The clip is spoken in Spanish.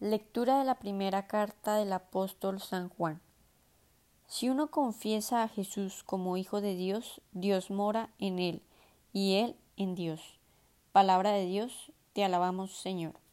Lectura de la primera carta del apóstol San Juan. Si uno confiesa a Jesús como Hijo de Dios, Dios mora en él y él en Dios. Palabra de Dios, te alabamos Señor.